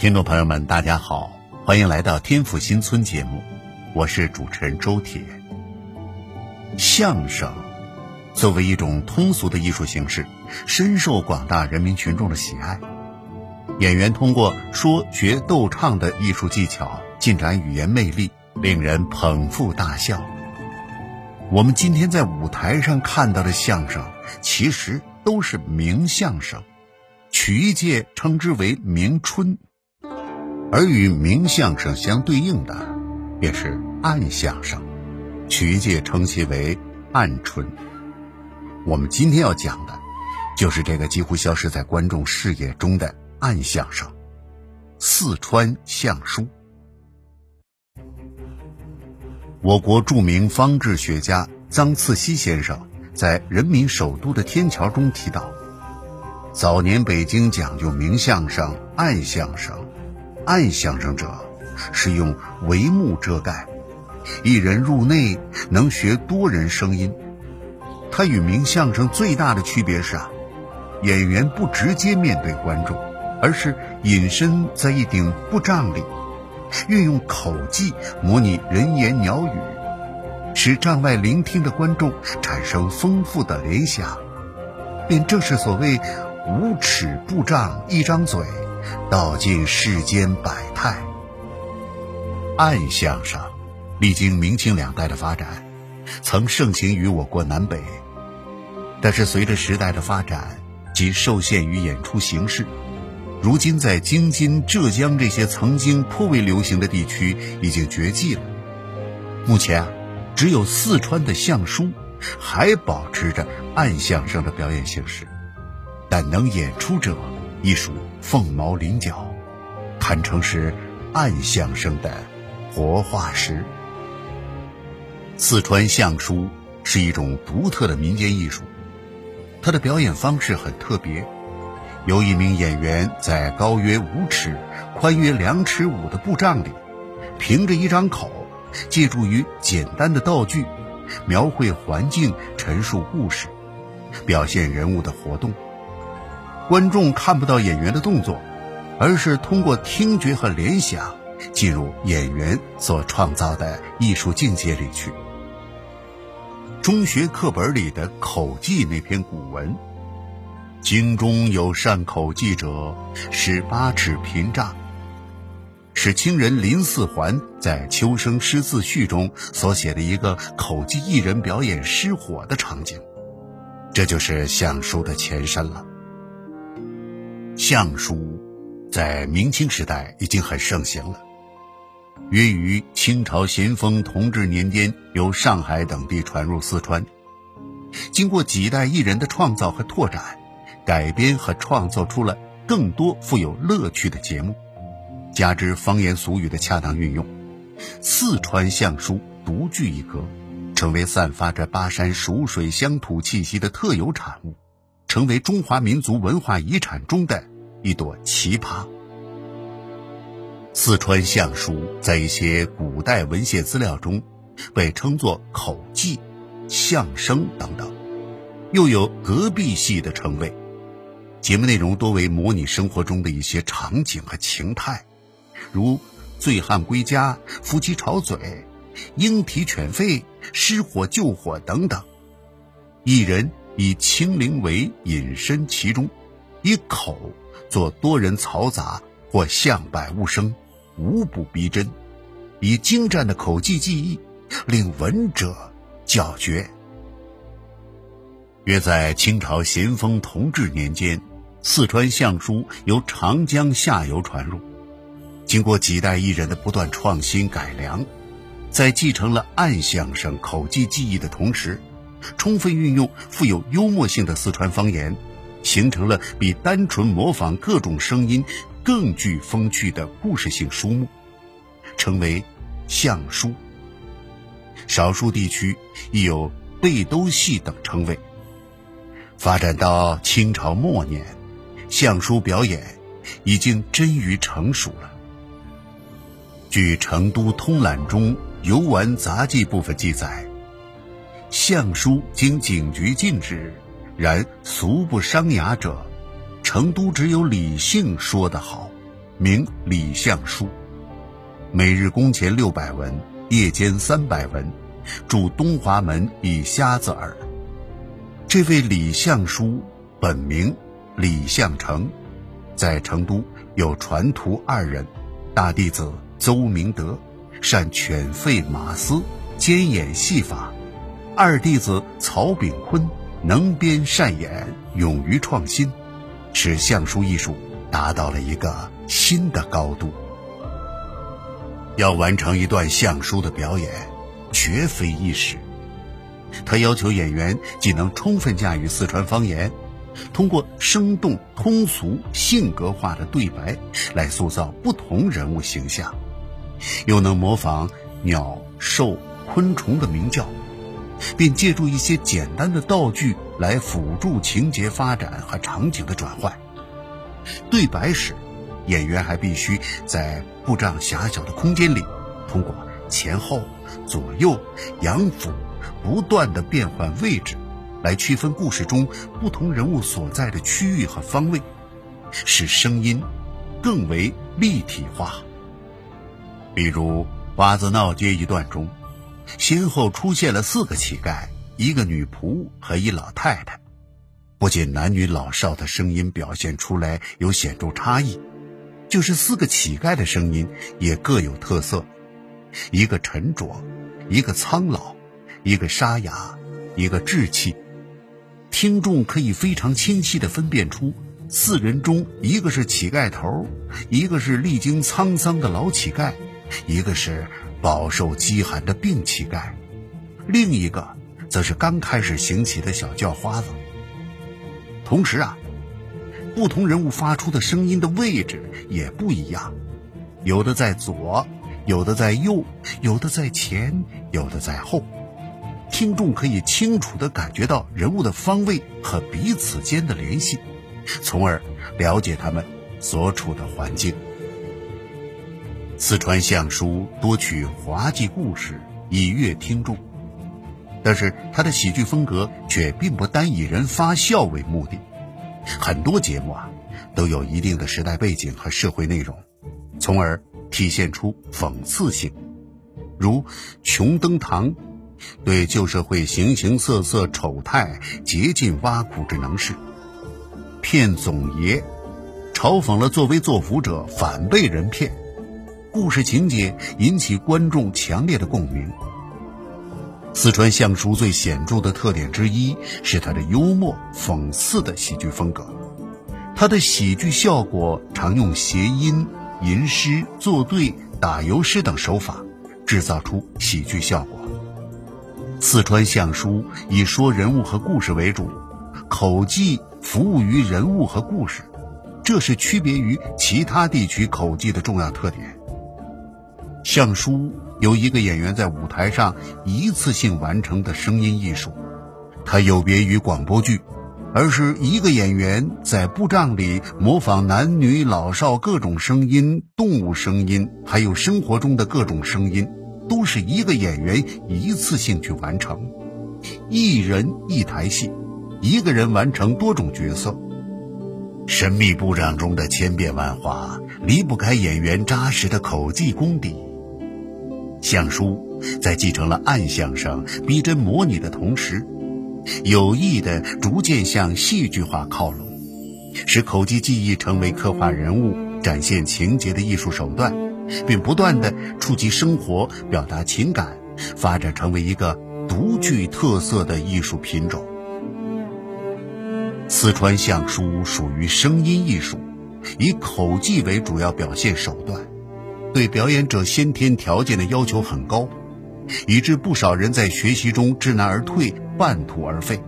听众朋友们，大家好，欢迎来到天府新村节目，我是主持人周铁。相声作为一种通俗的艺术形式，深受广大人民群众的喜爱。演员通过说学逗唱的艺术技巧，尽展语言魅力，令人捧腹大笑。我们今天在舞台上看到的相声，其实都是名相声，曲艺界称之为明春。而与明相声相对应的，便是暗相声，曲界称其为暗春。我们今天要讲的，就是这个几乎消失在观众视野中的暗相声——四川相书。我国著名方志学家臧次溪先生在《人民首都的天桥》中提到，早年北京讲究明相声、暗相声。暗相声者是用帷幕遮盖，一人入内能学多人声音。它与明相声最大的区别是啊，演员不直接面对观众，而是隐身在一顶布帐里，运用口技模拟人言鸟语，使帐外聆听的观众产生丰富的联想。便正是所谓“五尺布帐一张嘴”。道尽世间百态。暗相声历经明清两代的发展，曾盛行于我国南北。但是随着时代的发展及受限于演出形式，如今在京津、浙江这些曾经颇为流行的地区已经绝迹了。目前啊，只有四川的相书还保持着暗相声的表演形式，但能演出者。亦属凤毛麟角，堪称是暗相声的活化石。四川相书是一种独特的民间艺术，它的表演方式很特别，由一名演员在高约五尺、宽约两尺五的布帐里，凭着一张口，借助于简单的道具，描绘环境、陈述故事、表现人物的活动。观众看不到演员的动作，而是通过听觉和联想进入演员所创造的艺术境界里去。中学课本里的口技那篇古文：“京中有善口技者，使八尺屏障。”是清人林四环在《秋声诗自序》中所写的一个口技艺人表演失火的场景，这就是相书的前身了。相书在明清时代已经很盛行了，约于清朝咸丰同治年间由上海等地传入四川，经过几代艺人的创造和拓展，改编和创作出了更多富有乐趣的节目，加之方言俗语的恰当运用，四川相书独具一格，成为散发着巴山蜀水乡土气息的特有产物。成为中华民族文化遗产中的一朵奇葩。四川相书在一些古代文献资料中被称作口技、相声等等，又有隔壁戏的称谓。节目内容多为模拟生活中的一些场景和情态，如醉汉归家、夫妻吵嘴、鹰啼犬吠、失火救火等等。一人。以清灵为隐身其中，以口做多人嘈杂或象百物声，无不逼真。以精湛的口技技艺，令闻者叫绝。约在清朝咸丰同治年间，四川相书由长江下游传入，经过几代艺人的不断创新改良，在继承了暗相声口技技艺的同时。充分运用富有幽默性的四川方言，形成了比单纯模仿各种声音更具风趣的故事性书目，称为相书。少数地区亦有背兜戏等称谓。发展到清朝末年，相书表演已经臻于成熟了。据《成都通览》中游玩杂技部分记载。相书经警局禁止，然俗不伤雅者，成都只有李姓说得好，名李相书，每日工钱六百文，夜间三百文，住东华门以瞎子耳。这位李相书本名李相成，在成都有传徒二人，大弟子邹明德善犬吠马嘶，兼演戏法；二弟子曹炳坤能编善演，勇于创新，使相书艺术达到了一个。新的高度。要完成一段相书的表演，绝非易事。他要求演员既能充分驾驭四川方言，通过生动、通俗、性格化的对白来塑造不同人物形象，又能模仿鸟、兽、昆虫的鸣叫，并借助一些简单的道具来辅助情节发展和场景的转换。对白时。演员还必须在布障狭小的空间里，通过前后、左右、仰俯不断的变换位置，来区分故事中不同人物所在的区域和方位，使声音更为立体化。比如《花子闹街》一段中，先后出现了四个乞丐、一个女仆和一老太太，不仅男女老少的声音表现出来有显著差异。就是四个乞丐的声音也各有特色，一个沉着，一个苍老，一个沙哑，一个稚气。听众可以非常清晰地分辨出，四人中一个是乞丐头，一个是历经沧桑的老乞丐，一个是饱受饥寒的病乞丐，另一个则是刚开始行乞的小叫花子。同时啊。不同人物发出的声音的位置也不一样，有的在左，有的在右，有的在前，有的在后。听众可以清楚地感觉到人物的方位和彼此间的联系，从而了解他们所处的环境。四川相书多取滑稽故事以悦听众，但是他的喜剧风格却并不单以人发笑为目的。很多节目啊，都有一定的时代背景和社会内容，从而体现出讽刺性。如《穷登堂》，对旧社会形形色色丑态竭尽挖苦之能事；《骗总爷》，嘲讽了作威作福者反被人骗，故事情节引起观众强烈的共鸣。四川相书最显著的特点之一是它的幽默讽刺的喜剧风格，它的喜剧效果常用谐音、吟诗、作对、打油诗等手法，制造出喜剧效果。四川相书以说人物和故事为主，口技服务于人物和故事，这是区别于其他地区口技的重要特点。相书。由一个演员在舞台上一次性完成的声音艺术，它有别于广播剧，而是一个演员在布帐里模仿男女老少各种声音、动物声音，还有生活中的各种声音，都是一个演员一次性去完成，一人一台戏，一个人完成多种角色。神秘布帐中的千变万化，离不开演员扎实的口技功底。相书在继承了暗相声逼真模拟的同时，有意的逐渐向戏剧化靠拢，使口技技艺成为刻画人物、展现情节的艺术手段，并不断的触及生活、表达情感，发展成为一个独具特色的艺术品种。四川相书属于声音艺术，以口技为主要表现手段。对表演者先天条件的要求很高，以致不少人在学习中知难而退、半途而废。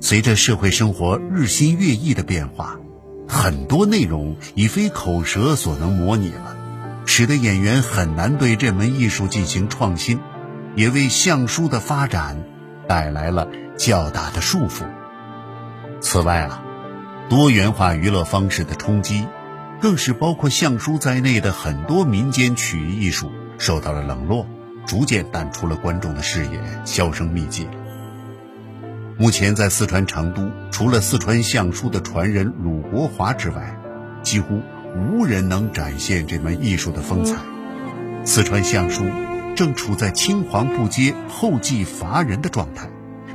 随着社会生活日新月异的变化，很多内容已非口舌所能模拟了，使得演员很难对这门艺术进行创新，也为相书的发展带来了较大的束缚。此外啊，多元化娱乐方式的冲击。更是包括相书在内的很多民间曲艺艺术受到了冷落，逐渐淡出了观众的视野，销声匿迹。目前在四川成都，除了四川相书的传人鲁国华之外，几乎无人能展现这门艺术的风采。四川相书正处在青黄不接、后继乏人的状态，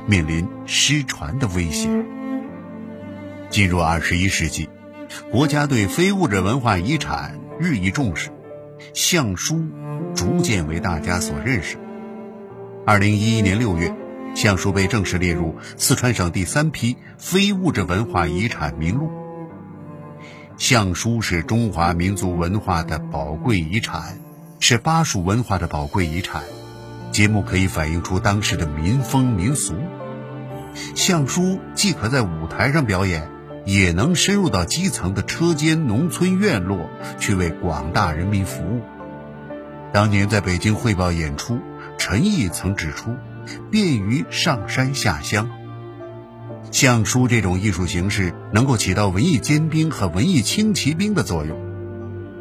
面临失传的危险。进入二十一世纪，国家对非物质文化遗产日益重视，相书逐渐为大家所认识。二零一一年六月，相书被正式列入四川省第三批非物质文化遗产名录。相书是中华民族文化的宝贵遗产。是巴蜀文化的宝贵遗产，节目可以反映出当时的民风民俗。相书既可在舞台上表演，也能深入到基层的车间、农村院落，去为广大人民服务。当年在北京汇报演出，陈毅曾指出，便于上山下乡。相书这种艺术形式，能够起到文艺尖兵和文艺轻骑兵的作用。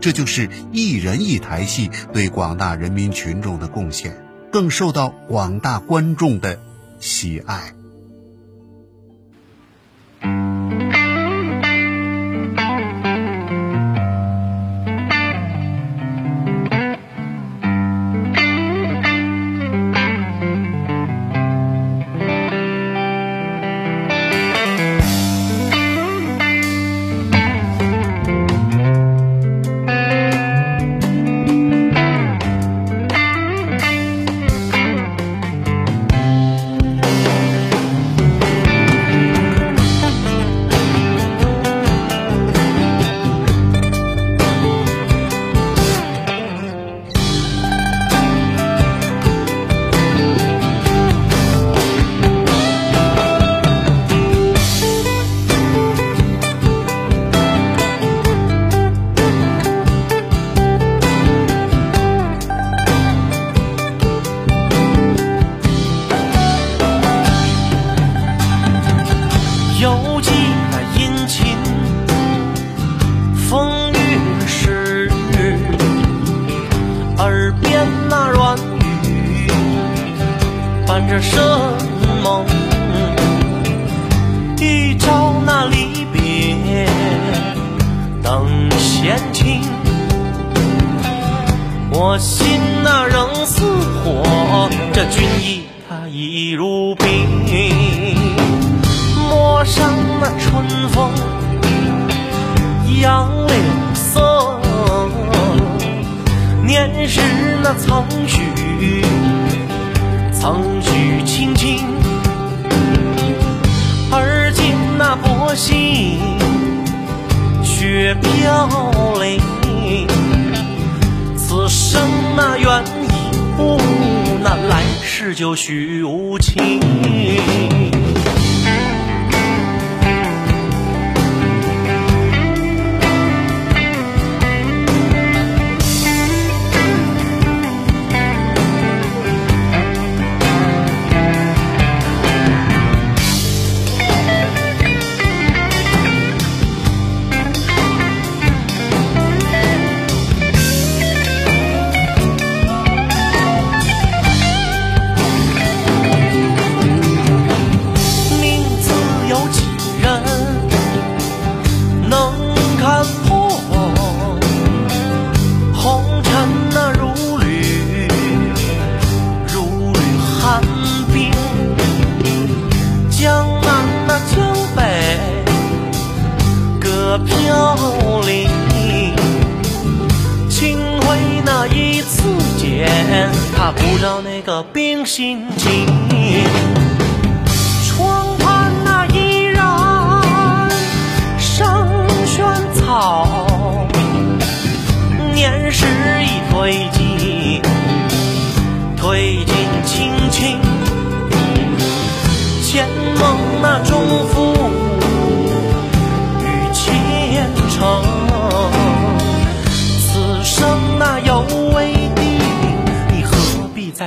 这就是一人一台戏对广大人民群众的贡献，更受到广大观众的喜爱。我心那仍似火，这军衣它已如冰。陌上那春风杨柳色，年时那曾许。曾许卿卿，而今那薄幸雪飘零。此生那缘已不，那来世就许无情。飘零，清辉那一次见，他不着那个冰心镜，窗畔那依然。生萱草，年时已褪尽，褪尽青青，前梦那中。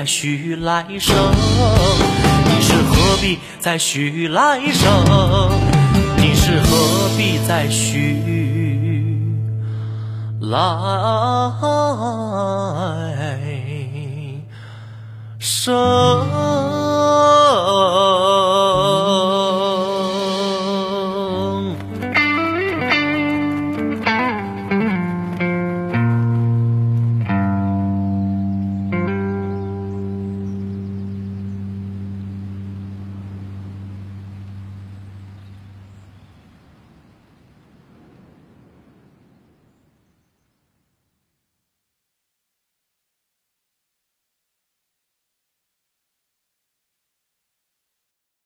再续来生，你是何必再许来生？你是何必再许来生？